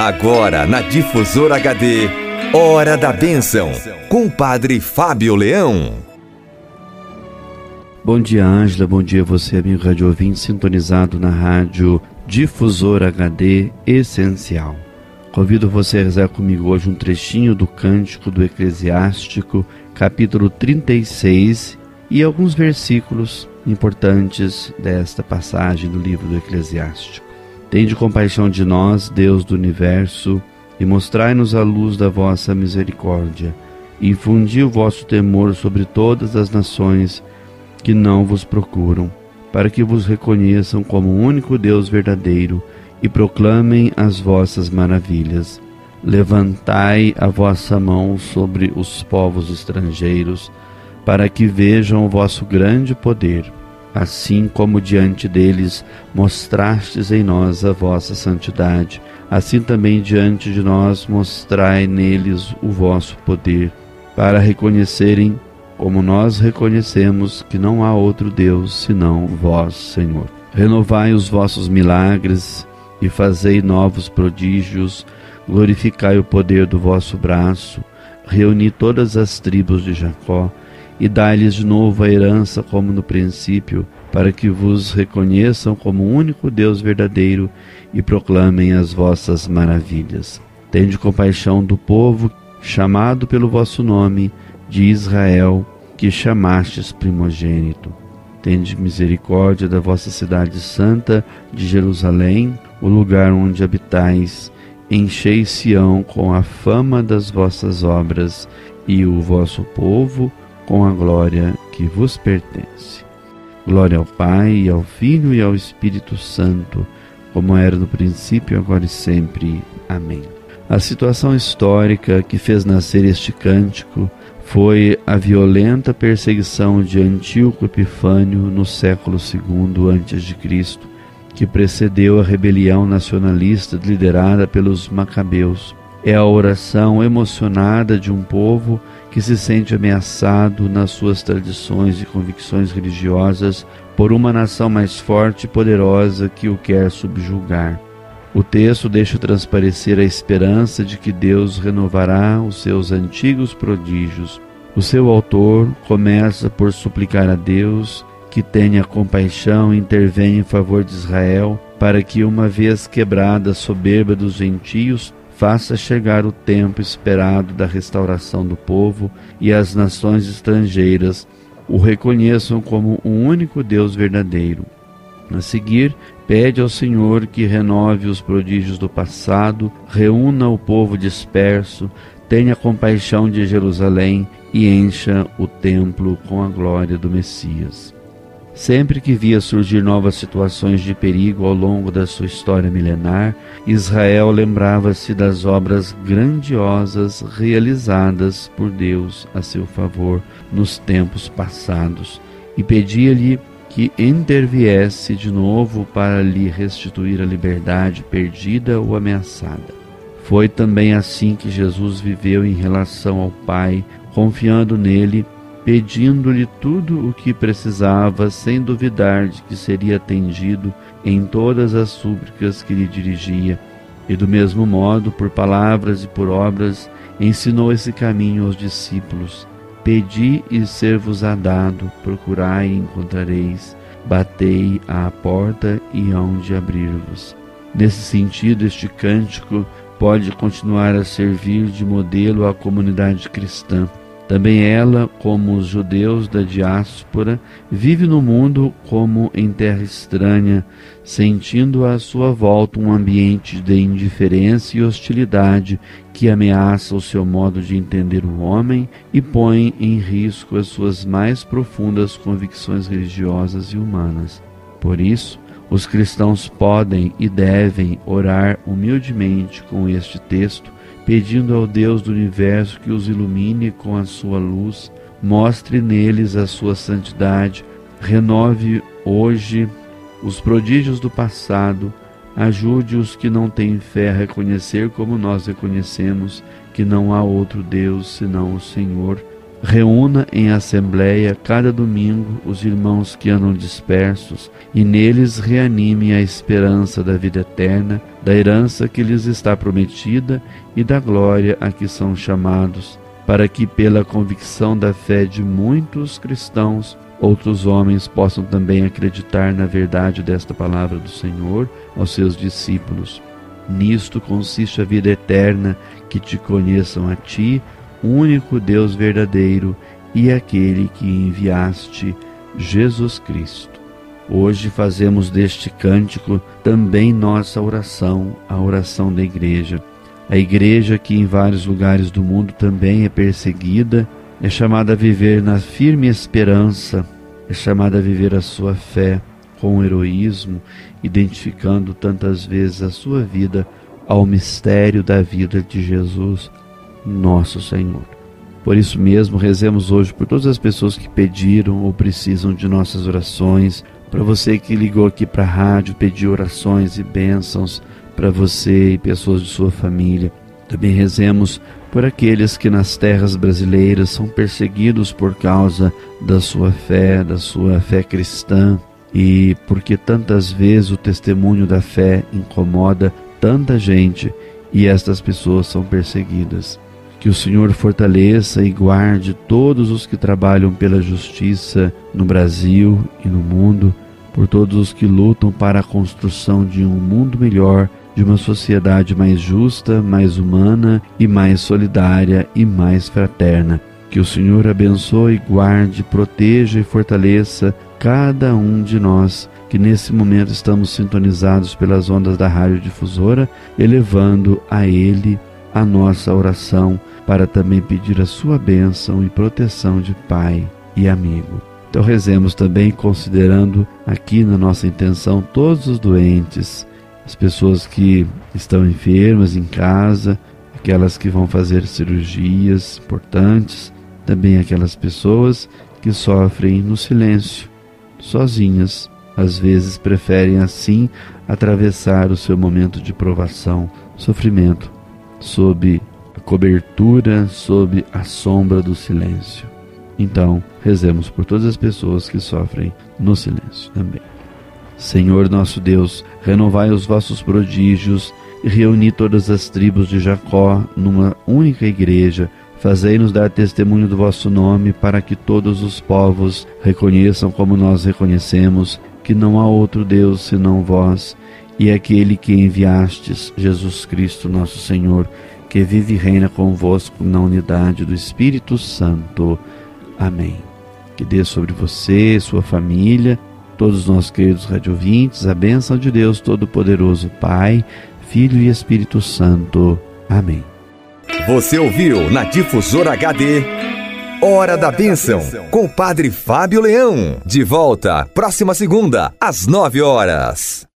Agora na Difusora HD, Hora da Bênção, com o Padre Fábio Leão. Bom dia, Ângela. Bom dia, você, amigo rádio ouvinte, sintonizado na rádio Difusora HD Essencial. Convido você a rezar comigo hoje um trechinho do Cântico do Eclesiástico, capítulo 36, e alguns versículos importantes desta passagem do livro do Eclesiástico. Tende compaixão de nós, Deus do universo, e mostrai-nos a luz da vossa misericórdia. E infundi o vosso temor sobre todas as nações que não vos procuram, para que vos reconheçam como o único Deus verdadeiro e proclamem as vossas maravilhas. Levantai a vossa mão sobre os povos estrangeiros, para que vejam o vosso grande poder assim como diante deles mostrastes em nós a vossa santidade, assim também diante de nós mostrai neles o vosso poder, para reconhecerem, como nós reconhecemos, que não há outro Deus senão vós, Senhor. Renovai os vossos milagres e fazei novos prodígios, glorificai o poder do vosso braço, reuni todas as tribos de Jacó, e dai-lhes de novo a herança como no princípio, para que vos reconheçam como o único Deus verdadeiro e proclamem as vossas maravilhas. Tende compaixão do povo chamado pelo vosso nome, de Israel, que chamastes primogênito. Tende misericórdia da vossa cidade santa de Jerusalém, o lugar onde habitais. Enchei Sião com a fama das vossas obras, e o vosso povo com a glória que vos pertence. Glória ao Pai, ao Filho e ao Espírito Santo, como era no princípio, agora e sempre. Amém. A situação histórica que fez nascer este cântico foi a violenta perseguição de Antíoco Epifânio no século II a.C., que precedeu a rebelião nacionalista liderada pelos Macabeus. É a oração emocionada de um povo que se sente ameaçado nas suas tradições e convicções religiosas por uma nação mais forte e poderosa que o quer subjugar. O texto deixa transparecer a esperança de que Deus renovará os seus antigos prodígios. O seu autor começa por suplicar a Deus que tenha compaixão e intervenha em favor de Israel, para que, uma vez quebrada a soberba dos gentios, faça chegar o tempo esperado da restauração do povo e as nações estrangeiras o reconheçam como o único Deus verdadeiro. A seguir, pede ao Senhor que renove os prodígios do passado, reúna o povo disperso, tenha compaixão de Jerusalém e encha o templo com a glória do Messias. Sempre que via surgir novas situações de perigo ao longo da sua história milenar, Israel lembrava-se das obras grandiosas realizadas por Deus a seu favor nos tempos passados e pedia-lhe que interviesse de novo para lhe restituir a liberdade perdida ou ameaçada. Foi também assim que Jesus viveu em relação ao Pai, confiando nele pedindo-lhe tudo o que precisava, sem duvidar de que seria atendido em todas as súplicas que lhe dirigia. E do mesmo modo, por palavras e por obras, ensinou esse caminho aos discípulos. Pedi e ser-vos-á dado, procurai e encontrareis, batei à porta e hão de abrir-vos. Nesse sentido, este cântico pode continuar a servir de modelo à comunidade cristã também ela, como os judeus da diáspora, vive no mundo como em terra estranha, sentindo à sua volta um ambiente de indiferença e hostilidade que ameaça o seu modo de entender o homem e põe em risco as suas mais profundas convicções religiosas e humanas. Por isso, os cristãos podem e devem orar humildemente com este texto pedindo ao Deus do universo que os ilumine com a sua luz, mostre neles a sua santidade, renove hoje os prodígios do passado, ajude os que não têm fé a reconhecer como nós reconhecemos que não há outro Deus senão o Senhor, Reúna em assembleia cada domingo os irmãos que andam dispersos e neles reanime a esperança da vida eterna, da herança que lhes está prometida e da glória a que são chamados, para que, pela convicção da fé de muitos cristãos, outros homens possam também acreditar na verdade desta palavra do Senhor aos seus discípulos. Nisto consiste a vida eterna, que te conheçam a ti, único Deus verdadeiro, e aquele que enviaste, Jesus Cristo. Hoje fazemos deste cântico também nossa oração, a oração da igreja. A igreja que em vários lugares do mundo também é perseguida, é chamada a viver na firme esperança, é chamada a viver a sua fé com heroísmo, identificando tantas vezes a sua vida ao mistério da vida de Jesus, nosso Senhor. Por isso mesmo, rezemos hoje por todas as pessoas que pediram ou precisam de nossas orações, para você que ligou aqui para a rádio, pediu orações e bênçãos para você e pessoas de sua família. Também rezemos por aqueles que nas terras brasileiras são perseguidos por causa da sua fé, da sua fé cristã, e porque tantas vezes o testemunho da fé incomoda tanta gente e estas pessoas são perseguidas. Que o Senhor fortaleça e guarde todos os que trabalham pela justiça no Brasil e no mundo, por todos os que lutam para a construção de um mundo melhor, de uma sociedade mais justa, mais humana e mais solidária e mais fraterna. Que o Senhor abençoe, guarde, proteja e fortaleça cada um de nós que nesse momento estamos sintonizados pelas ondas da rádio difusora, elevando a Ele a nossa oração para também pedir a sua bênção e proteção de Pai e amigo. Então rezemos também considerando aqui na nossa intenção todos os doentes, as pessoas que estão enfermas em casa, aquelas que vão fazer cirurgias importantes, também aquelas pessoas que sofrem no silêncio, sozinhas, às vezes preferem assim atravessar o seu momento de provação, sofrimento, sob cobertura sob a sombra do silêncio. Então, rezemos por todas as pessoas que sofrem no silêncio também. Senhor nosso Deus, renovai os vossos prodígios e reuni todas as tribos de Jacó numa única igreja. Fazei-nos dar testemunho do vosso nome, para que todos os povos reconheçam como nós reconhecemos que não há outro Deus senão vós, e aquele que enviastes, Jesus Cristo, nosso Senhor, que vive e reina convosco na unidade do Espírito Santo. Amém. Que dê sobre você, sua família, todos os nossos queridos radiovintes, a bênção de Deus Todo-Poderoso, Pai, Filho e Espírito Santo. Amém. Você ouviu na Difusora HD Hora da Bênção, com o Padre Fábio Leão. De volta, próxima segunda, às nove horas.